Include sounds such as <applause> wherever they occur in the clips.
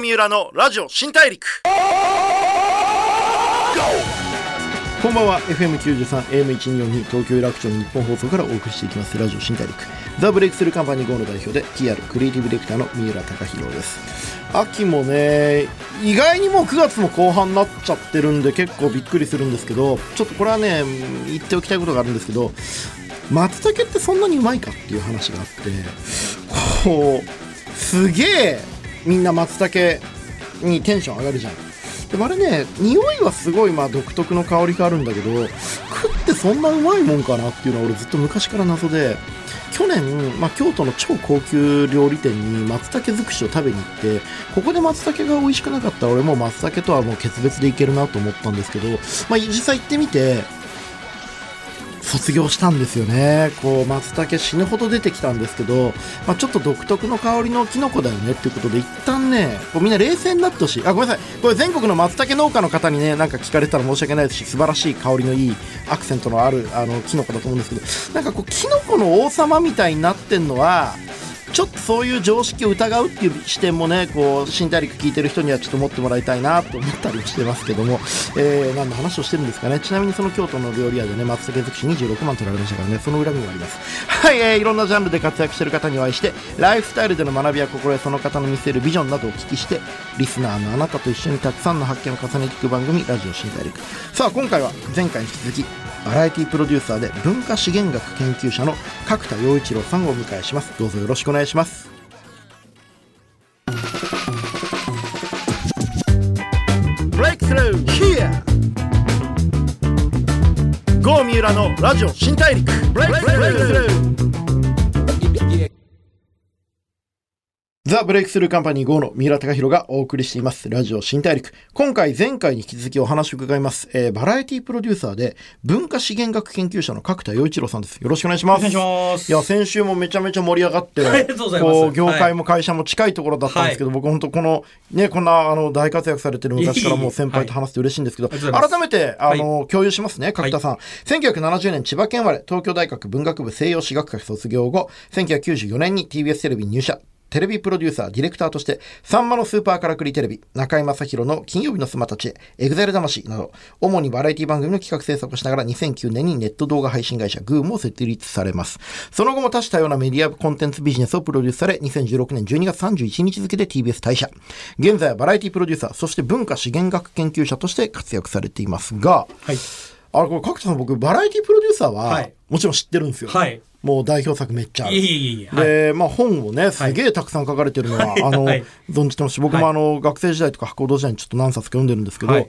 三浦のラジオ新大陸。こんばんは。FM93 AM1242 東京有楽町の日本放送からお送りしていきます。ラジオ新大陸。ザ・ブレイクスルーカンパニー GO の代表で TR クリエイティブディレクターの三浦貴弘です。秋もね意外にもう9月も後半になっちゃってるんで結構びっくりするんですけどちょっとこれはね言っておきたいことがあるんですけど松茸ってそんなにうまいかっていう話があってこうすげえみんな松茸にテンション上がるじゃん。でもあれね匂いはすごいまあ独特の香りがあるんだけど食ってそんなうまいもんかなっていうのは俺ずっと昔から謎で去年、まあ、京都の超高級料理店に松茸尽くしを食べに行ってここで松茸が美味しくなかったら俺も松茸とはもう決別でいけるなと思ったんですけど、まあ、実際行ってみて卒業したんですよね。こう松茸死ぬほど出てきたんですけど、まあ、ちょっと独特の香りのキノコだよねっていうことで一旦ねこうみんな冷静になってほしい。あごめんなさい。これ全国の松茸農家の方にねなんか聞かれたら申し訳ないですし素晴らしい香りのいいアクセントのあるあのキノコだと思うんですけどなんかこうキノコの王様みたいになってんのはちょっとそういう常識を疑うっていう視点もねこう新大陸聞いてる人にはちょっと持ってもらいたいなと思ったりしてますけども、えー、何の話をしてるんですかね。ちなみにその京都の料理屋でね松茸尽くし26万取られましたからね。その恨みもあります。<laughs> はい、えー、いろんなジャンルで活躍してる方にお会いしてライフスタイルでの学びや心得その方の見せるビジョンなどをお聞きしてリスナーのあなたと一緒にたくさんの発見を重ねていく番組ラジオ新大陸。さあ今回は前回に引き続きバラエティプロデューサーで文化資源学研究者の角田洋一郎さんをお迎えします。どうぞよろしくお願いします。ブレイクスルー Here 郷三浦のラジオ新大陸。ブレイクスルーザ・ブレイクスルーカンパニー GO の三浦貴弘がお送りしています。ラジオ新大陸。今回、前回に引き続きお話を伺います。えー、バラエティプロデューサーで、文化資源学研究者の角田陽一郎さんです。よろしくお願いします。お願いします。いや、先週もめちゃめちゃ盛り上がって、こう、業界も会社も近いところだったんですけど、はい僕本当この、ね、こんな、あの、大活躍されてる昔からもう先輩と話して嬉しいんですけど、はい改めて、あの、共有しますね、角田さん。1970年千葉県生まれ、東京大学文学部西洋史学科卒業後、1994年に TBS テレビに入社。テレビプロデューサー、ディレクターとして、さんまのスーパーからくりテレビ、中居正広の金曜日のスマたちへ、 EXILE 魂など、主にバラエティ番組の企画制作をしながら2009年にネット動画配信会社 goomo を設立されます。その後も多種多様なメディアコンテンツビジネスをプロデュースされ、2016年12月31日付で TBS 退社。現在はバラエティプロデューサー、そして文化資源学研究者として活躍されていますが、はい。あれ、これ、角田さん、僕、バラエティプロデューサーは、はい。もちろん知ってるんですよ。はい。もう代表作めっちゃある。いえいえい。で、まあ本をね、すげえたくさん書かれてるのは、あの、はい。存じてます。し、僕もあの、学生時代とか博報時代にちょっと何冊か読んでるんですけど、はい。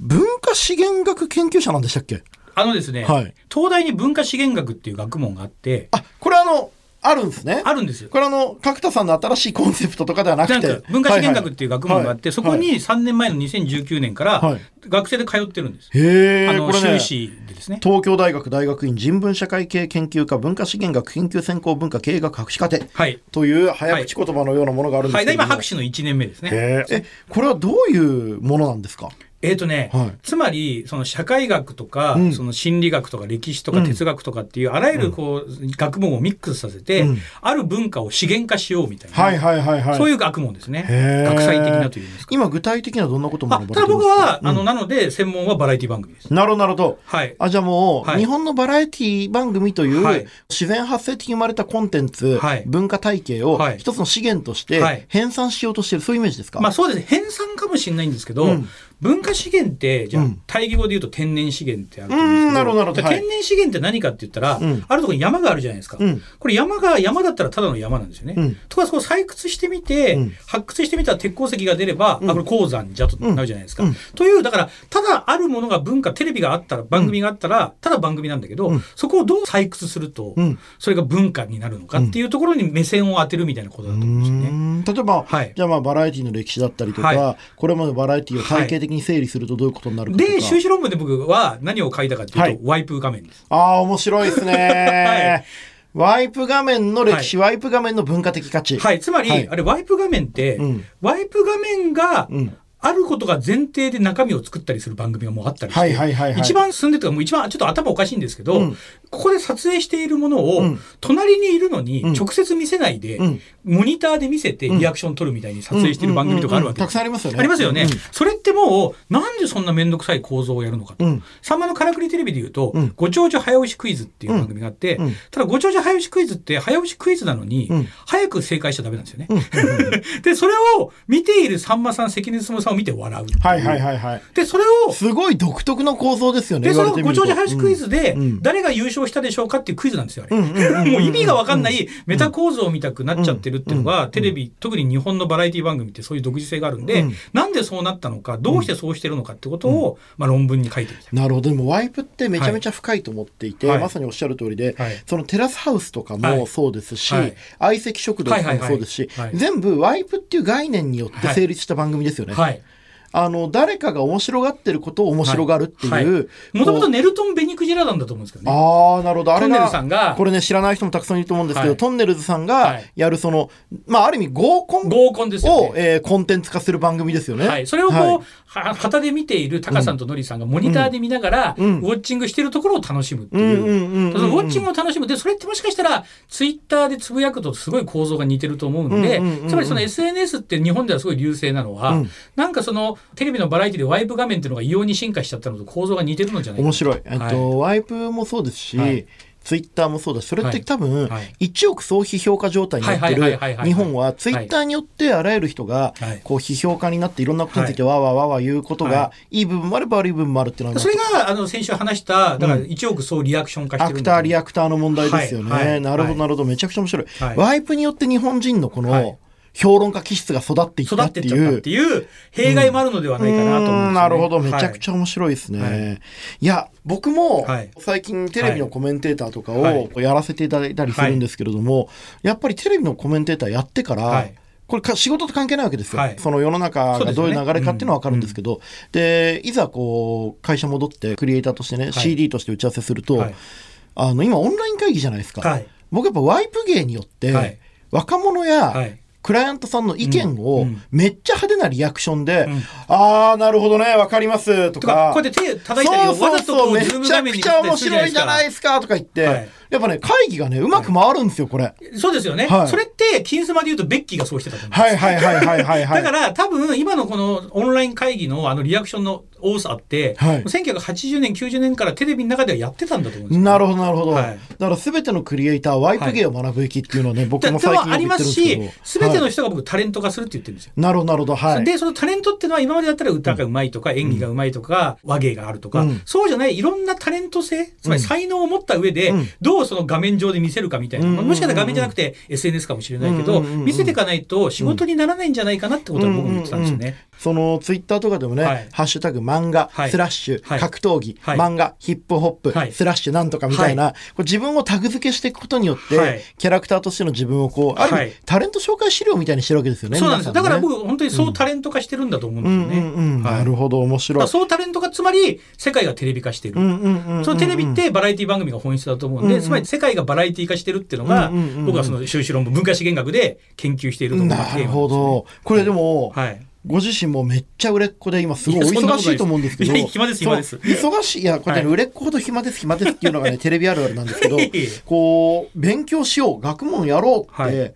文化資源学研究者なんでしたっけ？あのですね、はい。東大に文化資源学っていう学問があって、あ、これあの、あるんですね。あるんですよ。これあの、角田さんの新しいコンセプトとかではなくて。文化資源学っていう学問があって、はいそこに3年前の2019年からはい学生で通ってるんです。へえ、あの、修。士でですね。東京大学大学院人文社会系研究科文化資源学研究専攻文化経営学博士課程はい。という早口言葉のようなものがあるんですはい。でけども、今、博士の1年目ですね。え、これはどういうものなんですか？えっ、とね、はい。つまり、その社会学とか、うん。その心理学とか歴史とかうん。哲学とかっていう、あらゆるこう、学問をミックスさせて、うん。ある文化を資源化しようみたいな、はいはいはいはい。そういう学問ですね。学際的なというんですか。今具体的にはどんなこともあただ僕は、あの、なので、専門はバラエティ番組です。なるほど。なるほど。はい。あ、じゃあもう、はい。日本のバラエティ番組という、はい。自然発生的に生まれたコンテンツ、はい。文化体系をはい。一つの資源としてはい。編纂しようとしている、そういうイメージですか？まあそうです。ね。編纂かもしれないんですけど、うん文化資源って、じゃあうん、対義語で言うと天然資源ってあると思うんですけど、うんなるほどなるほど。天然資源って何かって言ったら、うん。あるところに山があるじゃないですか。うん。これ山が、山だったらただの山なんですよね。うん。とか、そこを採掘してみて、うん。発掘してみたら鉄鉱石が出れば、うん。あ、これ鉱山じゃとなるじゃないですか。うん。という、だから、ただあるものが文化、テレビがあったら、番組があったら、ただ番組なんだけど、うん。そこをどう採掘すると、うん。それが文化になるのかっていうところに目線を当てるみたいなことだと思うんですよね。うん。例えば、はい。じゃあまあバラエティの歴史だったりとか、はこれまでのバラエティを体系的に整理するとどういうことになるかとか、で、修士論文で僕は何を書いたかっていうと、はい。ワイプ画面です。ああ、面白いですね、ワイプ画面の歴史、ワイプ画面の文化的価値。はい。つまり、はい。あれ、ワイプ画面って、うん。ワイプ画面が、うんあることが前提で中身を作ったりする番組がもうあったりして、はいはいはいはい。一番進んでるというかもう一番ちょっと頭おかしいんですけど、うん。ここで撮影しているものを、うん。隣にいるのにうん。直接見せないで、うん。モニターで見せてリアクション取るみたいに撮影している番組とかあるわけたくさんありますよね。ありますよね、うん。それってもうなんでそんな面倒くさい構造をやるのかと。うん。さんまのからくりテレビで言うと、うん。ご長寿早押しクイズっていう番組があって、ただご長寿早押しクイズって早押しクイズなのに、うん。早く正解しちゃダメなんですよね。<laughs> で、それを見ているさんまさん、関根勤さんを見て笑う。はいはいはいはい。で、それを、すごい独特の構造ですよね。で、そのご長寿早押しクイズで誰が優勝したでしょうかっていうクイズなんですよ、あれ。もう意味がわかんないメタ構造みたくなっちゃってるっていうのうんが、テレビ、特に日本のバラエティ番組ってそういう独自性があるんでうん、なんでそうなったのか、どうしてそうしてるのかってことを、まあ論文に書いてみたい。なるほど。でもワイプってめちゃめちゃ深いと思っていて、はいまさにおっしゃる通りで、はいそのテラスハウスとかもはいそうですし、はい相席食堂とかもそうですし、全部ワイプっていう概念によって成立した番組ですよね。はい。あの、誰かが面白がってることを面白がるっていう。はいもともとこネルトン・ベニクジラなんだと思うんですけどうね。ああ、なるほど。あれがこれね、知らない人もたくさんいると思うんですけど、はいトンネルズさんがはいやるその、まあ、ある意味合コン合コンですよねを、。えーコンテンツ化する番組ですよね。はい、それをこう、はいは旗で見ているタカさんとノリさんがモニターで見ながら、うん。ウォッチングしてるところを楽しむっていう。そのウォッチングを楽しむ。でそれってもしかしたらツイッターでつぶやくとすごい構造が似てると思うんで、つまりその SNS って日本ではすごい流星なのは、うん。なんかそのテレビのバラエティでワイプ画面っていうのが異様に進化しちゃったのと構造が似てるのじゃないか。面白い。えっと、はワイプもそうですし、はいツイッターもそうだし、それって多分、はい。1億総批評価状態になってる日本は、ツイッターによってあらゆる人がはい、こう、批評家になっていろんなことについてわーわーわーわー言うことはが、いい部分もあれば悪い部分もあるっていうのは、それがあの先週話しただから1億総リアクション化してアクター、リアクターの問題ですよね。なるほど、はいなるほど。めちゃくちゃ面白い。はい。ワイプによって日本人のこはい。の、評論家気質が育っていっ育たっててっちゃっていう弊害もあるのではないかなと思うんですよ、ね。なるほど。めちゃくちゃ、ゃ面白いですね。はい。い、や、僕もはい。最近テレビのコメンテーターとかはい。をやらせていただいたりするんですけれども、やっぱりテレビのコメンテーターやってから、はい。これか仕事と関係ないわけですよ、はい。その世の中がどういう流れかっていうのは分かるんですけど、でいざこう会社戻ってクリエイターとしてね、い。CD として打ち合わせすると、はい。あの今オンライン会議じゃないですか、はい。僕やっぱワイプ芸によって、はい。若者や、はいクライアントさんの意見うんをうん。めっちゃ派手なリアクションで、うん。ああ、なるほどね、わかりますととかか、こうやって手叩いたりわざとこうめちゃズーム画面にくちゃ面白いじゃないですかとか言って、はいやっぱね、会議がね、うまく回るんですよ、これ。そうですよね、はいそれって金スマで言うとベッキーがそうしてたと思うんですはいはいはいはいはいはい。だから多分今のこのオンライン会議のあのリアクションの多さって、はい1980年90年からテレビの中ではやってたんだと思うんですよ、なるほどなるほど。はいだから全てのクリエイターはワイプ芸を学ぶべきっていうのはね、僕も最近言ってるんですけど。し、すべてのはい人が僕タレント化するって言ってるんですよ。なるほどなるほど。はい。で、そのタレントっていうのは今までだったら歌がうまいとか、演技がうまいとか、話芸があるとか、うんそうじゃないいろんなタレント性、つまり才能を持った上で、うんどうその画面上で見せるかみたいな、もしかしたら画面じゃなくて SNS かもしれないけど、見せていかないと仕事にならないんじゃないかなってことは僕も言ってたんですよね。そのツイッターとかでもね、はい。ハッシュタグ漫画、はい。スラッシュ、はい。格闘技、はい。漫画、ヒップホップ、はい。スラッシュなんとかみたいな、自分をタグ付けしていくことによって、はい。キャラクターとしての自分をこう、あるタレント紹介資料みたいにしてるわけですよね。そうなんですよ。だから僕、本当にそうタレント化してるんだと思うんですよね。うんうんうん、はい。なるほど、面だ白い。そうタレントがつまり世界がテレビ化してる。そのテレビってバラエティ番組が本質だと思うんで、うんうん。つまり世界がバラエティ化してるっていうのが、うんうんうんうん。僕はその修士論文、文化資源学で研究していると思うなるほど。これでも、はい。ご自身もめっちゃ売れっ子で今すごいお忙しいと思うんですけど。暇です暇です。忙しい。いや、これね、はい。売れっ子ほど暇です、暇ですっていうのがね、<laughs> テレビあるあるなんですけどこう、勉強しよう、学問やろうっはて、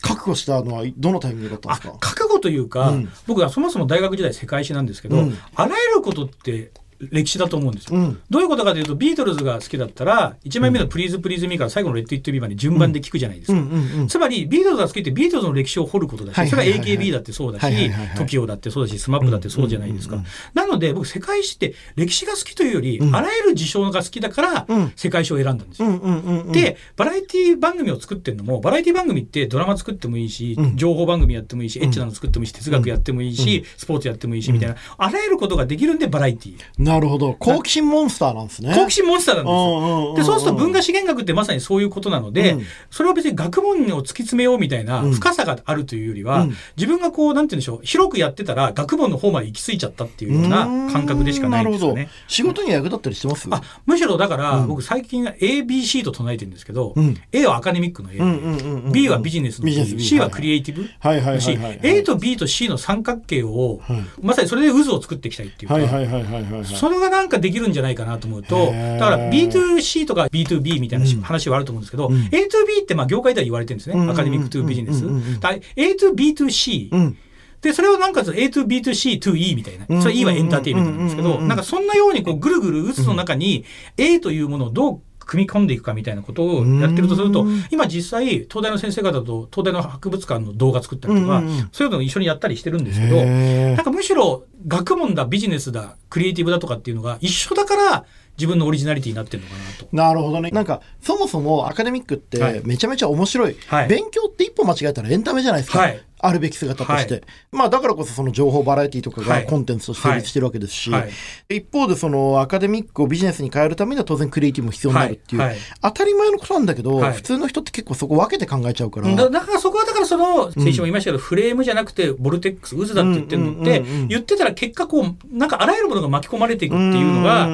覚悟したのはどのタイミングだったんあですか？覚悟というか、うん。僕はそもそも大学時代世界史なんですけど、うん。あらゆることって歴史だと思うんですよ。うん。どういうことかというと、ビートルズが好きだったら、1枚目の Please Please Me から最後の Let It Be まで順番で聞くじゃないですか。うんうんうん。つまり、ビートルズが好きってビートルズの歴史を掘ることだし、それは AKB だってそうだし TOKIO だってそうだし、SMAP だってそうじゃないですかうんうん。なので、僕、世界史って歴史が好きというより、うんあらゆる事象が好きだからうん、世界史を選んだんですよ。うんうんうんうん。で、バラエティ番組を作ってるのも、バラエティ番組ってドラマ作ってもいいし、うん情報番組やってもいいし、エッチなの作ってもいいし、哲学やってもいいし、スポーツやってもいいし、みたいな、あらゆることができるんでバラエティ。なるほど。好奇心モンスターなんですね。好奇心モンスターなんですよ。で、そうすると文化資源学ってまさにそういうことなので、うん。それは別に学問を突き詰めようみたいなうん。深さがあるというよりは、うん。自分がこう、なんて言うんでしょう、広くやってたら学問の方まで行き着いちゃったっていうような感覚でしかないんですよね。仕事に役立ったりしてます？あ、むしろだから、うん。僕最近 ABC と唱えてるんですけど、うん。A はアカデミックの A、B はビジネスのビ B ジネス B C はクリエイティブ。はいはいはいだし。A と B と C の三角形を、はい。まさにそれで渦を作っていきたいっていうか、それがなんかできるんじゃないかなと思うと、だから B2C とか B2B みたいな話はあると思うんですけど、うん。A2B ってまあ業界では言われてるんですね。うん。アカデミック to ビジネス。うん。うん。うん。だ A2B2C うん。で、それをなんか A2B2C to E みたいな。それ E はエンターテインメントなんですけど、なんかそんなようにこうぐるぐる渦の中に A というものをどう組み込んでいくかみたいなことをやってるとするとうん、今実際東大の先生方と東大の博物館の動画作ったりとかそういうのを一緒にやったりしてるんですけど、なんかむしろ学問だビジネスだクリエイティブだとかっていうのが一緒だから自分のオリジナリティになってるのかなと。なるほどね。なんか、そもそもアカデミックっはいてめちゃめちゃ面白い。はい勉強って一歩間違えたらエンタメじゃないですか。はいあるべき姿として。はい。まあだからこそその情報バラエティとかがはい。コンテンツとして成立してるわけですし、はい。一方でそのアカデミックをビジネスに変えるためには当然クリエイティブも必要になるっていう、当たり前のことなんだけど、はい。普通の人って結構そこ分けて考えちゃうから。だだからそこはだからその先週も言いましたけど、フレームじゃなくてボルテックス渦だって言ってるのって、言ってたら結果こうなんかあらゆるものが巻き込まれていくっていうのが、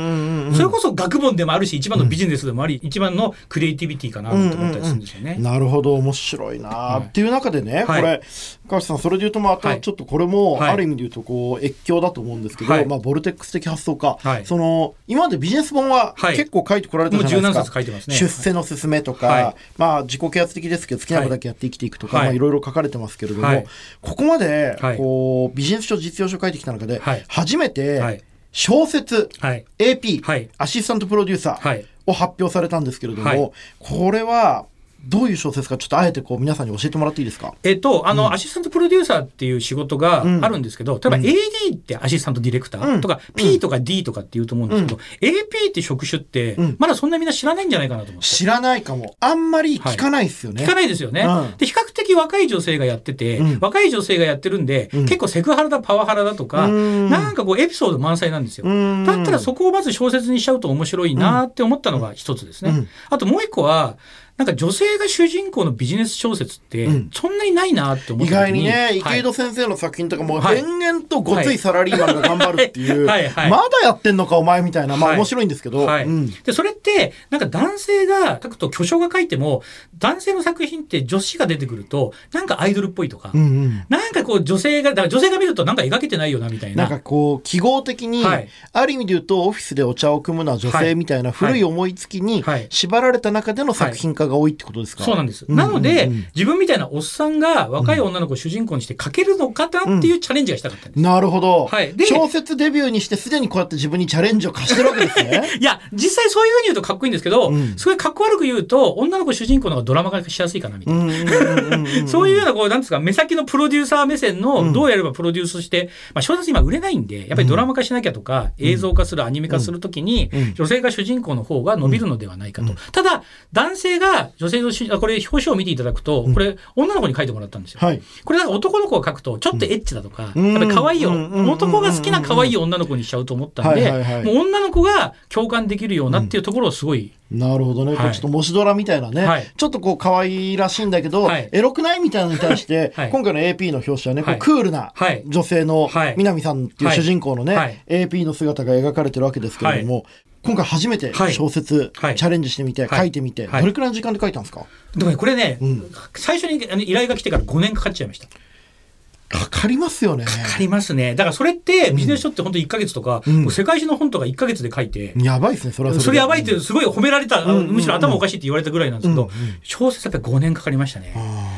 それこそ学問でもあるし一番のビジネスでもあり、一番のクリエイティビティかなと思ったりするんですよね。なるほど面白いな、はいっていう中でね、はい。これ川内さんそれで言うとまたはい。ちょっとこれもはい。ある意味で言うとこう越境だと思うんですけど、はい。まあ、ボルテックス的発想か、はい。その今までビジネス本ははい。結構書いてこられたじゃないですか、すね。出世の勧めとか、はい。まあ自己啓発的ですけど好きなことだけやって生きていくとか、はい。まあい。ろいろ書かれてますけれども、はい。ここまではい。こうビジネス書実用書書いてきた中で、はい。初めはてい。小説、はい。AP、はい。アシスタントプロデューサー、はい。を発表されたんですけれども、はい。これはどういう小説かちょっとあえてこう皆さんに教えてもらっていいですか？えっと、あの、アシスタントプロデューサーっていう仕事がうん。あるんですけど、例えばうん AD ってアシスタントディレクターとか、うん。P とか D とかって言うと思うんですけど、AP って職種ってうん、まだそんなみんな知らないんじゃないかなと思って。知らないかも。あんまり聞かないですよね、聞かないですよね、うん。で比較的若い女性がやってて、うん。若い女性がやってるんで、うん。結構セクハラだパワハラだとか、うん。なんかこうエピソード満載なんですよ、うん。だったらそこをまず小説にしちゃうと面白いなって思ったのが一つですね、うん。あともう一個はなんか女性が主人公のビジネス小説ってうん。そんなにないなって思っ意た時外にね、はい。池井戸先生の作品とかもはい。延々とごついサラリーマンが頑張るっていう、<laughs> はいはい。まだやってんのかお前みたいな、まあはい。面白いんですけど、はい。うん。でそれってなんか男性が書くと巨匠が書いても男性の作品って女子が出てくるとなんかアイドルっぽいとか、うんうん。なんかこう女性がだから女性が見るとなんか描けてないよなみたいな。なんかこう記号的に、はい。ある意味で言うとオフィスでお茶を組むのは女性みたいな古い思いつきにはい。縛られた中での作品化が多いってことですか、そうなんです。うんなので、自分みたいなおっさんが若い女の子を主人公にして書けるのかなっていうチャレンジがしたかったんです。なるほど、はいで小説デビューにしてすでにこうやって自分にチャレンジを課してるわけですね <laughs> いや、実際そういうふうに言うとかっこいいんですけど、うんすごいかっこ悪く言うと、女の子主人公の方がドラマ化しやすいかなみたいな。そういうような、こう、なんですか、目先のプロデューサー目線うんの、どうやればプロデュースして、まあ、小説今売れないんで、やっぱりドラマ化しなきゃとか、映像化する、アニメ化するときにうん、女性が主人公の方が伸びるのではないかと。ただ、男性が女性の主あこれ、表紙を見ていただくと、これ、女の子に書いてもらったんですよ。はい。これなんか男の子が書くとちょっとエッチだとか、うん。やっぱり可愛いよ、男が好きな可愛い女の子にしちゃうと思ったんで、もう女の子が共感できるようなっていうところをすごい、なるほどね、はい。ちょっと模試ドラみたいなね、はい。ちょっとこう可愛らしいんだけど、はい。エロくないみたいなのに対して、<laughs> はい。今回の AP の表紙はね、こはい。うクールなはい。女性のはい。南さんっていう主人公のね、はい。AP の姿が描かれてるわけですけれども、今回初めてはい。小説、はい。チャレンジしてみて、はい。書いてみて、はい。どれくらいの時間で書いたんですか？でもねこれね、うん。最初に依頼が来てから5年かかっちゃいました。かかりますよね。かかりますね。だからそれってビジネス書って本当1ヶ月とか、うん。世界史の本とか1ヶ月で書いて、やばいですね、それはそれやばいっでてすごい褒められた、むしろ頭おかしいって言われたぐらいなんですけど、小説やっぱり5年かかりましたね。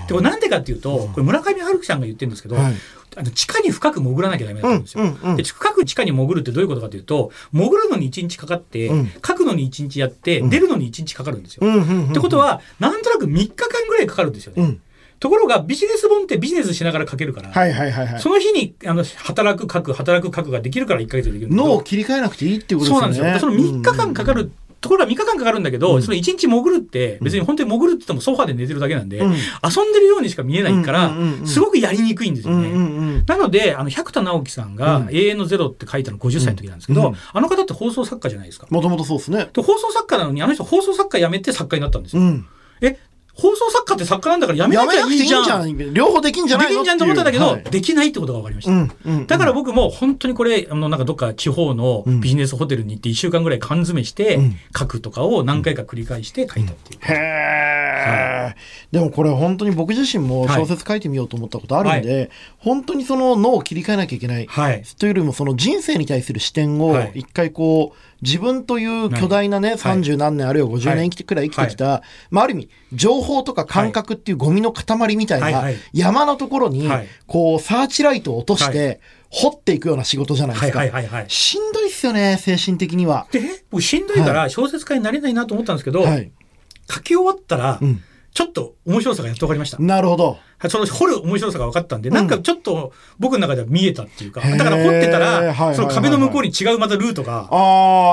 でこれなんでかっていうと、これ村上春樹さんが言ってるんですけど、はい。あの地下に深く潜らなきゃダメだったんですよ。で深く地下に潜るってどういうことかというと潜るのに1日かかって、うん。書くのに1日やって、うん。出るのに1日かかるんですよ。ってことはなんとなく3日間ぐらいかかるんですよね。うんところがビジネス本ってビジネスしながら書けるから、はいはいはいはいその日にあの働く書く働く書くができるから1ヶ月でできる脳を切り替えなくていいっていうことですよねそうなんですよ。その3日間かかるところが3日間かかるんだけど、うんその1日潜るって、別に本当に潜るって言ってもソファで寝てるだけなんで、うん遊んでるようにしか見えないから、すごくやりにくいんですよね。うんうんうんなので、あの、百田直樹さんがうん永遠のゼロって書いたの50歳の時なんですけど、うんあの方って放送作家じゃないですか。もともとそうですね。で放送作家なのに、あの人放送作家辞めて作家になったんですよ。うん。え、放送作家って作家なんだから辞めなきゃいいじゃん。両方できんじゃないのできんじゃんと思ったんだけど、はいできないってことが分かりました。うんうんだから僕も本当にこれ、あの、なんかどっか地方のビジネスホテルに行って1週間ぐらい缶詰してうん書くとかを何回か繰り返して書いたっていう。へえ、でもこれ本当に僕自身も小説書いてみようと思ったことあるんで、本当にその脳を切り替えなきゃいけない。はい。というよりもその人生に対する視点をはい一回こう自分という巨大なね三十何年あるいは50年生きてくらい生きてきた、まあある意味情報とか感覚っていうゴミの塊みたいな山のところにはいこうサーチライトを落としはて掘っていくような仕事じゃないではいすか。はいはいはい。しんどいっすよね精神的には。で、僕しんどいから小説家になれないなと思ったんですけど、はい。書き終わったらう、ん。ちょっと面白さがやっと分かりました。なるほど。その掘る面白さが分かったんで、うん。なんかちょっと僕の中では見えたっていうか、だから掘ってたら、いその壁の向こうに違うまたルートが、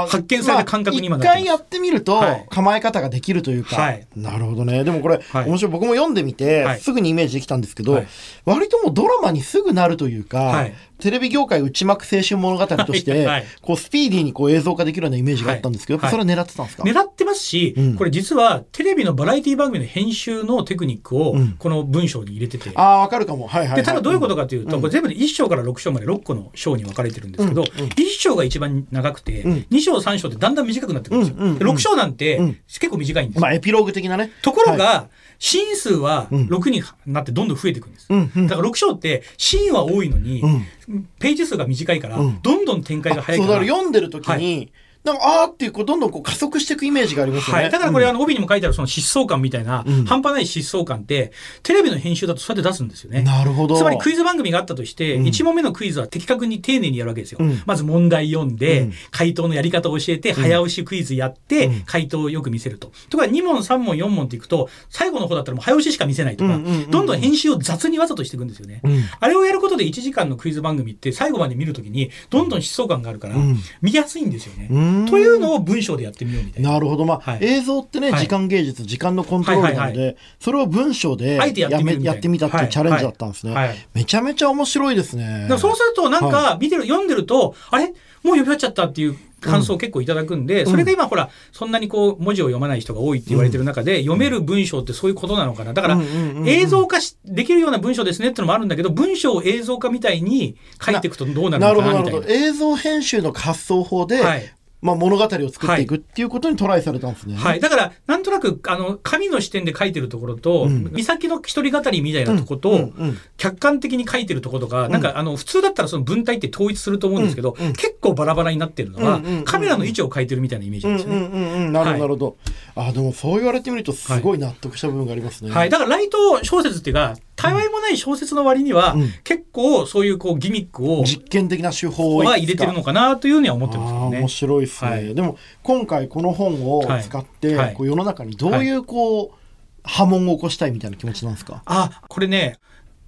発見された感覚に今なってます。まあ一回やってみるとはい。構え方ができるというか、はい。なるほどね。でもこれ、はい。面白い。僕も読んでみて、はい。すぐにイメージできたんですけど、はい。割ともうドラマにすぐなるというか、はい。テレビ業界内幕青春物語として、こうスピーディーにこう映像化できるようなイメージがあったんですけど、それは狙ってたんですか、狙ってますし、うん。これ実はテレビのバラエティ番組の編集のテクニックをうん。この文章に入れてて、ああわかるかも。はいはい、はい、で、ただどういうことかというと、うん。これ全部で1章から6章まで6個の章に分かれてるんですけど、うんうん1章が一番長くて、うん。2章3章ってだんだん短くなってくるんですよ。うんうんうん。で6章なんてうん。結構短いんですよ。まあエピローグ的なね。ところが、シーン数はうん。6になってどんどん増えていくんです。うん。うんだから6章ってシーンは多いのに、うん。ページ数が短いから、うん。どんどん展開が早いそうだから。から読んでる時に、なんかあーっていうこうどんどんこう加速していくイメージがありますよね、はい、だからこれ、うん。あの帯にも書いてあるその疾走感みたいな、うん。半端ない疾走感ってテレビの編集だとそうやって出すんですよね。なるほど。つまりクイズ番組があったとして、うん。1問目のクイズは的確に丁寧にやるわけですよ。うん。まず問題読んで、うん。回答のやり方を教えて、早押しクイズやって、うん。回答をよく見せると。とか2問、3問、4問っていくと、最後の方だったらもう早押ししか見せないとか、どんどん編集を雑にわざとしていくんですよね。うん。あれをやることで1時間のクイズ番組って最後まで見るときに、どんどん疾走感があるからうん、見やすいんですよね。うんというのを文章でやってみようみたいな。なるほど。まあ、はい映像ってね、はい時間芸術、時間のコントロールなので、はいはいそれを文章でやってみるみたいなやってみたっていうチャレンジだったんですね。はいはいめちゃめちゃ面白いですね。そうするとなんはか見てる、読んでると、あれ？もう読み終わっちゃったっていう感想を結構いただくんで、それが今ほら、そんなにこう文字を読まない人が多いって言われてる中で、読める文章ってそういうことなのかな。だからうんうんうんうん映像化しできるような文章ですねってのもあるんだけど、文章を映像化みたいに書いていくとどうなるなるほど、のかなみたいな。なるほど。映像編集の発想法で、はいまあ、物語を作っていくっていうことにトライされたんですね。はい。だから、なんとなく、あの、紙の視点で書いてるところと、うん美咲の一人語りみたいなとこと、うんうん客観的に書いてるところとか、なんか、あの、普通だったらその文体って統一すると思うんですけど、結構バラバラになってるのは、カメラの位置を変えてるみたいなイメージですよね。うんうんうんなるほど、はいなるほど。あ、でもそう言われてみると、すごい納得した部分がありますね。はい。だから、ライト小説っていうか、たわいもない小説の割には、うん。結構そういうこうギミックを、実験的な手法をは入れてるのかなというふうには思ってますね。面。白いですね、はい。でも今回この本を使って、はい。はい。こう世の中にどういうこう、波紋を起こしたいみたいな気持ちなんですか？あ、これね、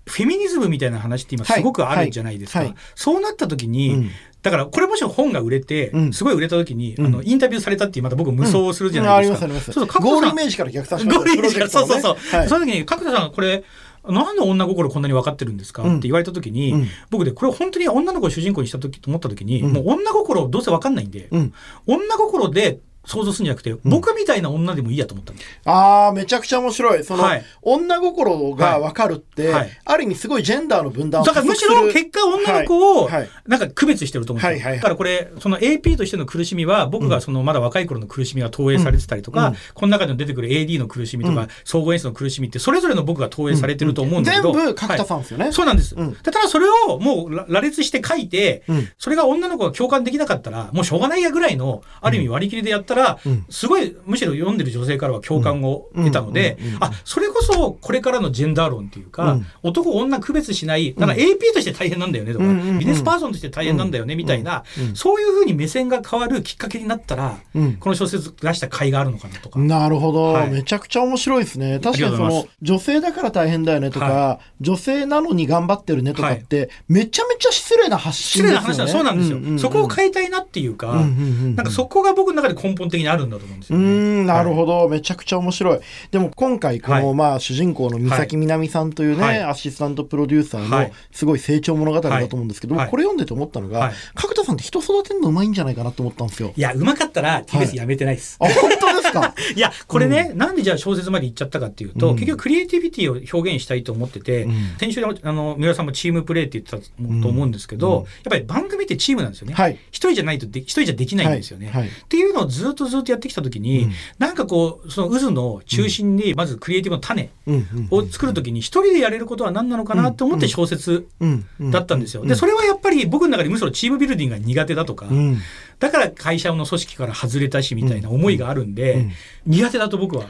フェミニズムみたいな話って今すごくあるじゃないですか。はい。はい。そうなった時に、うん。だからこれもし本が売れて、うん。すごい売れた時に、うん。あの、インタビューされたっていうまた僕無双をするじゃうんないですか。ありますあります。そうそう、ゴールイメージから逆算しましょゴールイメージが、そうそうそう。はい。その時に、角田さん、これ、なんで女心こんなに分かってるんですか、うん。って言われた時に、うん。僕で、これ本当に女の子を主人公にした時と思った時に、うん。もう女心どうせ分かんないんで、うん。女心で想像するんじゃなくて、僕みたいな女でもいいやと思った。ああめちゃくちゃ面白い。その、はい。女心が分かるって、はい。ある意味すごいジェンダーの分断をだからむしろ結果女の子をはい。はい。なんか区別してると思うんですよ。はいだからこれ、その AP としての苦しみは僕がそのまだ若い頃の苦しみが投影されてたりとか、うん。この中で出てくる AD の苦しみとか、うん。総合演出の苦しみってそれぞれの僕が投影されてると思うんだけど。全部角田さんはいですよね、そうなんです。うん。でただそれをもうら羅列して書いて、うん。それが女の子が共感できなかったら、もうしょうがないやぐらいの、ある意味割り切りでやったら、うん。すごい、むしろ読んでる女性からは共感を得たのであ、それこそこれからのジェンダー論っていうか、うん。男女区別しない、だから AP として大変なんだよねとか、ビジネスパーソンとして大変なんだよねみたいな、そういうふうに目線が変わるきっかけになったら、うん。この小説出した甲斐があるのかなとか。なるほど、はい。めちゃくちゃ面白いですね。確かにそのま女性だから大変だよねとか、は女性なのに頑張ってるねとかって、めちゃめちゃ失礼な発信失ですよね。礼な話はそうなんですよ。そこを変えたいなっていうか、なんかそこが僕の中で根本本的にあるんだと思うんですよ、ね。ん、なるほど、めちゃくちゃ面白い。でも今回、この、はい。まあ、主人公の三崎みなみさんというね、はい。アシスタントプロデューサーのはい、すごい成長物語だと思うんですけど、はい。これ読んでて思ったのが、はい。角田さんって人育てるのうまいんじゃないかなと思ったんですよ。いや、うまかったらはい TBS やめてないです。あ、本当ですか？<laughs> いや、これね、なんでじゃあ小説まで行っちゃったかっていうと、うん。結局クリエイティビティを表現したいと思ってて、うん。先週のあの三浦さんもチームプレーって言ってたと思うんですけど、うん。やっぱり番組ってチームなんですよね。はい。一人じゃないとで、一人じゃできないんですよね。はい。はい。っていうのをずっとずっとやってきたときに、うん。なんかこう、その渦の中心に、まずクリエイティブの種うんうんを作るときに、一人でやれることは何なのかなと思って小説うん。うん。だったんですよ。うんで、それはやっぱり僕の中でむしろチームビルディングが苦手だとか、うんだから会社の組織から外れたしみたいな思いがあるんで、うん。苦手だと僕は。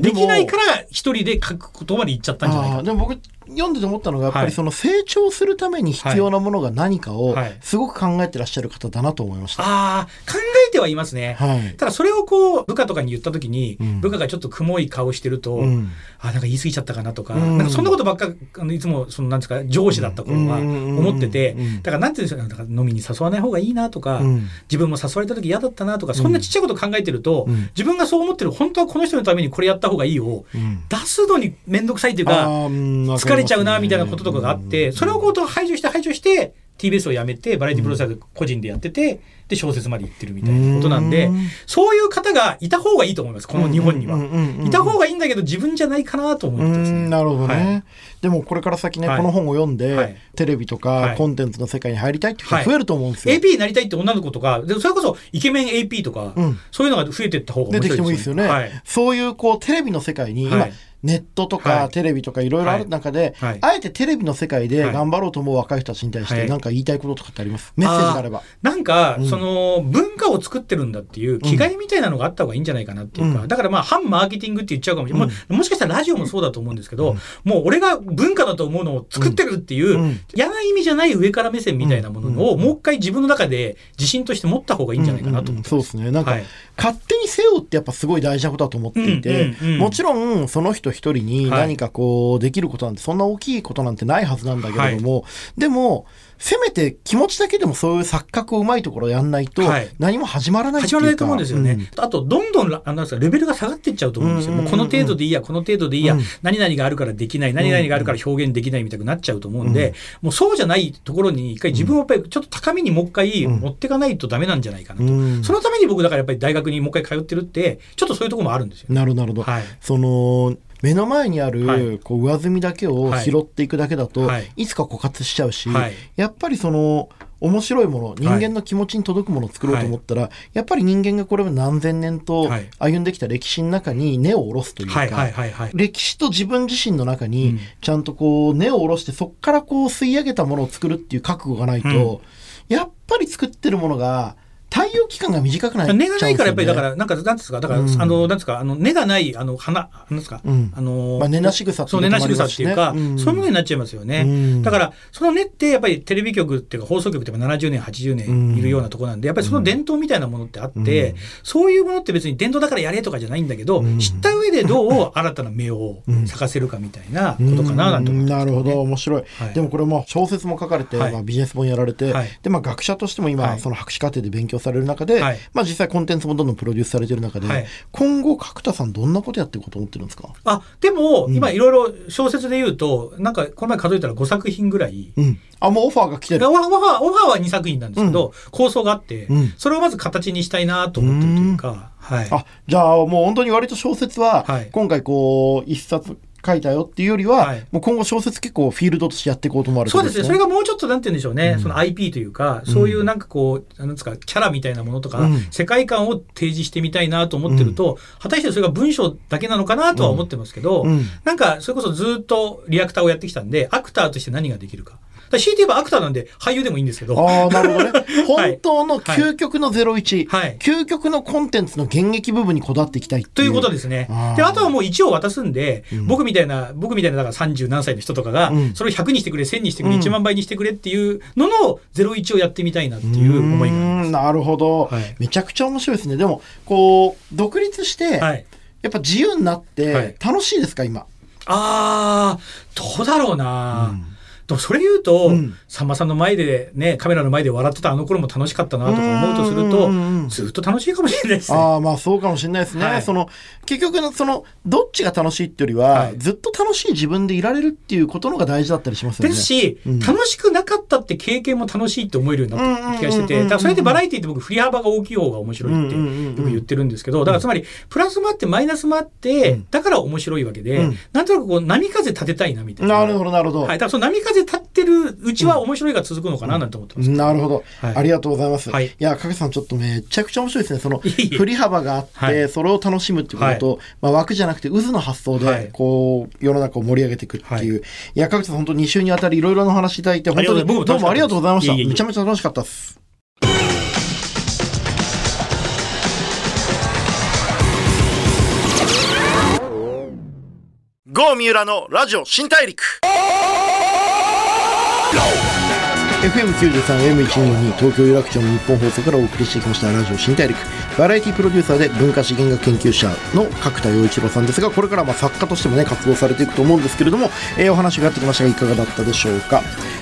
できないかもら一人で書くことまで言っちゃったんじゃないかでも僕読んでて思ったのがやっぱはい。りその成長するために必要なものが何かをはい。すごく考えてらっしゃる方だなと思いました。ああ、考えてはいますね。はい。ただそれをこう部下とかに言った時に、うん。部下がちょっと雲い顔してると、うん。あなんか言い過ぎちゃったかなとか、うん。なんかそんなことばっかあのいつもそのなんですか上司だった頃はうん思ってて、うんだからなんていうんですかねだから飲みに誘わない方がいいなとか、うん。自分も誘われた時嫌だったなとかそんなちっちゃいこと考えてると、うん。自分がそう思ってる本当はこの人のためにこれやった方がいいをうん。出すのに面倒くさいっていうかれちゃうなみたいなこととかがあって、それをこう排除して排除して TBS をやめてバラエティプロデューサーで個人でやっててで小説まで行ってるみたいなことなんでうんそういう方がいた方がいいと思いますこの日本には。いた方がいいんだけど自分じゃないかなと思うってますね。ん。なるほどね、はいでもこれから先ね、はい。この本を読んで、はい。テレビとかはい。コンテンツの世界に入りたいって人はい。増えると思うんですよ。AP になりたいって女の子とかでそれこそイケメン AP とか、うん。そういうのが増えていった方が出て面白いきてもいいですよね、はい。そういうこうテレビの世界に今、はいネットとか、はい。テレビとかいろいろある中で、はい。あえてテレビの世界ではい。頑張ろうと思う若い人たちに対してはい。何か言いたいこととかってあります、メッセージがあれば。なんか、うん。その文化を作ってるんだっていう気概みたいなのがあった方がいいんじゃないかなっていうか、うん。だからまあ反マーケティングって言っちゃうかもしれない、もうもしかしたらラジオもそうだと思うんですけど、うん。もう俺が文化だと思うのを作ってるっていう、うん。嫌な意味じゃない上から目線みたいなものを、うん。もう一回自分の中で自信として持った方がいいんじゃないかなと思ってそうですね。なんか、はい。勝手に背負うってやっぱすごい大事なことだと思っていて、もちろんその人一人にはい。何かこうできることなんてそんな大きいことなんてないはずなんだけれども、でもせめて気持ちだけでもそういう錯覚をうまいところやんないとはい。何も始まらないっていうか。始まらないと思うんですよね。あと、どんどんら、あのなんですかレベルが下がっていっちゃうと思うんですよ。うんうんうんもうこの程度でいいや、この程度でいいや、うん。何々があるからできない、何々があるから表現できないみたいになっちゃうと思うんで、うん。もうそうじゃないところに一回自分をやっぱりちょっと高みにもう一回うん。持っていかないとダメなんじゃないかなと。うん。そのために僕だからやっぱり大学にもう一回通ってるって、ちょっとそういうところもあるんですよ。なるほどなるほど、はい。その目の前にある、はい。こう上積みだけを拾っていくだけだと、はい。い、つか枯渇しちゃうし、はい。やっぱりその面白いもの人間の気持ちに届くものを作ろうと思ったら、やっぱり人間がこれまで何千年とはい。歩んできた歴史の中に根を下ろすというか。歴史と自分自身の中うにん。ちゃんとこう根を下ろしてそこからこう吸い上げたものを作るっていう覚悟がないと、やっぱり作ってるものが耐用期間が短くなっちゃうんですよ、ね。根がないからやっぱりだから、なんか、なんですか、だから、うん。あの、なんですか、あの、根がない、あの、花、なんですか、うん。あの、まあ根なし草ってそ、いう根なし草もありますしてねっいうか、うん。そういうものになっちゃいますよね。うん。だから、その根って、やっぱりテレビ局っていうか、放送局っていうか、70年、80年いるようなとこなんで、やっぱりその伝統みたいなものってあって、うん。そういうものって別に伝統だからやれとかじゃないんだけど、うん。知った上でどう新たな芽を咲かせるかみたいなことかな、なんて思いますなるほど面白い、はい。でもこれも小説も書かれて、はい。まあ、ビジネス本やられて、はい。でまあ、学者としても今、はい。その博士課程で勉強される中で、はい。まあ、実際コンテンツもどんどんプロデュースされてる中で、はい。今後角田さんどんなことやっていこうと思ってるんですか、あ、でも、うん。今いろいろ小説で言うと、なんか、この前数えたら5作品ぐらい、うん、あもうオファーが来てる。オファーオファーは2作品なんですけど、構想があって、うん。それをまず形にしたいなと思ってるというか、はい。あじゃあもう本当に割と小説は、はい。今回こう一冊書いたよっていうよりは、はいもう今後小説結構フィールドとしてやっていこうと思われてそうですね。それがもうちょっとなんて言うんでしょうね。うんその IP というか、そういうなんかこう、なんですか、キャラみたいなものとか、うん世界観を提示してみたいなと思ってると、果たしてそれが文章だけなのかなとは思ってますけど、うんなんかそれこそずっとリアクターをやってきたんで、アクターとして何ができるか。ら強いて言えばアクターなんで俳優でもいいんですけど、ああ、なるほどね。<laughs> はい本当の究極の01、はい究極のコンテンツの現役部分にこだわっていきたい。ということですね。で、あとはもう1を渡すんで、うん僕みたいな、僕みたいな、だから30何歳の人とかが、うんそれを100にしてくれ、1000にしてくれ、うん1万倍にしてくれっていうのの01をやってみたいなっていう思いがあります。なるほど、はいめちゃくちゃ面白いですね。でも、こう、独立して、はい。やっぱ自由になっはいて、楽しいですか、今？あー、どうだろうな、でもそれ言うと、うんさんまさんの前でねカメラの前で笑ってたあの頃も楽しかったなとか思うとするとずっと楽しいかもしれないですね。ああ、まあそうかもしれないですね。はいその、結局の、その、どっちが楽しいってよりは、はいずっと楽しい自分でいられるっていうことのが大事だったりしますよね。ですし、うん楽しくなかったって経験も楽しいって思えるようになった気がしてて、うんうん。うんうんだからそれでバラエティって僕振り幅が大きい方が面白いってうんうんうんうん。よく言ってるんですけど、だからつまりプラスもあってマイナスもあって、うん。だから面白いわけで、うん。なんとなくこう波風立てたいなみたいな。なるほど、なるほど。はい、だからその波風立ってるうちは面白いが続くのかななんて思ってます。なるほど、はい。ありがとうございます。はい。い、や、かけさん、ちょっとめちゃくちゃ面白いですね。その振り幅があって、はい。それを楽しむっていうことと、まあ、枠じゃなくて渦の発想で、はい。こう、世の中を盛り上げていくっていう。はい。い、や、かけさん、本当2週にわたりいろいろなお話いただいて、本当にどうもありがとうございました。いえいえいえめちゃめちゃ楽しかったです。ゴー三浦のラジオ新大陸 FM93、M122、東京有楽町の日本放送からお送りしてきましたラジオ新大陸。バラエティプロデューサーで文化資源学研究者の角田洋一郎さんですが、これからまあ作家としてもね、活動されていくと思うんですけれども、えーお話があってきましたが、いかがだったでしょうか？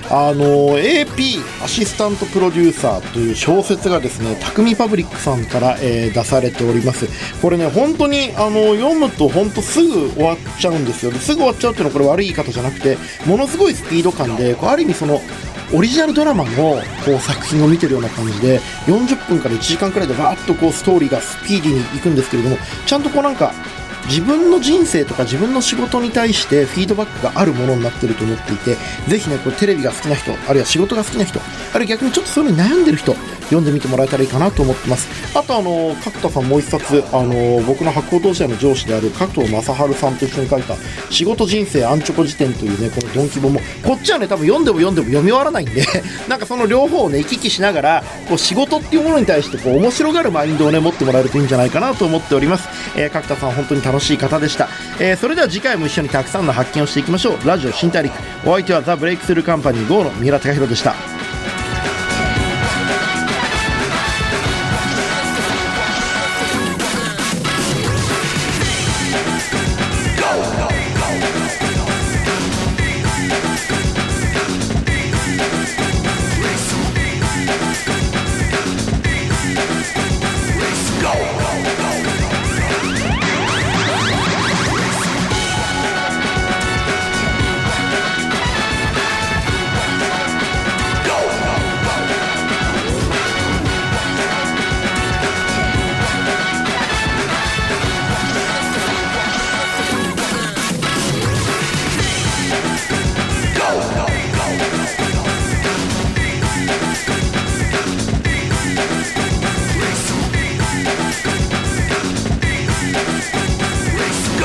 あの、AP、アシスタントプロデューサーという小説がですね、匠パブリックさんから、えー出されております。これね、本当に、あの、読むと本当すぐ終わっちゃうんですよ。ですぐ終わっちゃうっていうのはこれ悪い言い方じゃなくて、ものすごいスピード感で、こうある意味その、オリジナルドラマのこう作品を見てるような感じで40分から1時間くらいでバーッとこうストーリーがスピーディーにいくんですけれどもちゃんとこうなんか自分の人生とか自分の仕事に対してフィードバックがあるものになってると思っていてぜひねこれテレビが好きな人あるいは仕事が好きな人あるいは逆にちょっとそういうのに悩んでる人読んでみてもらえたらいいかなと思ってます。あとあの角田さんもう一冊あの僕の博報同社の上司である加藤正治さんと一緒に書いた仕事人生アンチョコ辞典というねこのドンキボもこっちはね多分読んでも読んでも読み終わらないんで <laughs> なんかその両方をね行き来しながらこう仕事っていうものに対してこう面白がるマインドをね持ってもらえるといいんじゃないかなと思っております、えー、角田さん本当に楽しい方でした、えーそれでは次回も一緒にたくさんの発見をしていきましょう。ラジオ新大陸。お相手はザ・ブレイクスルーカンパニー GO の三浦貴大でした。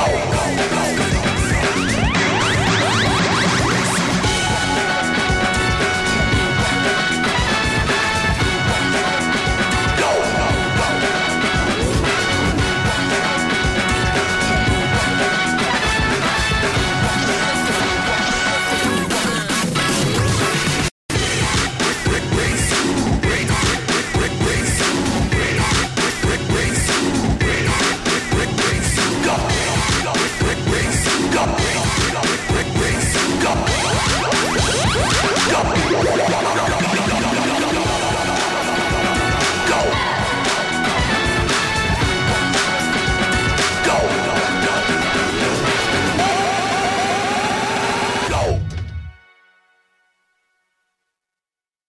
Hey!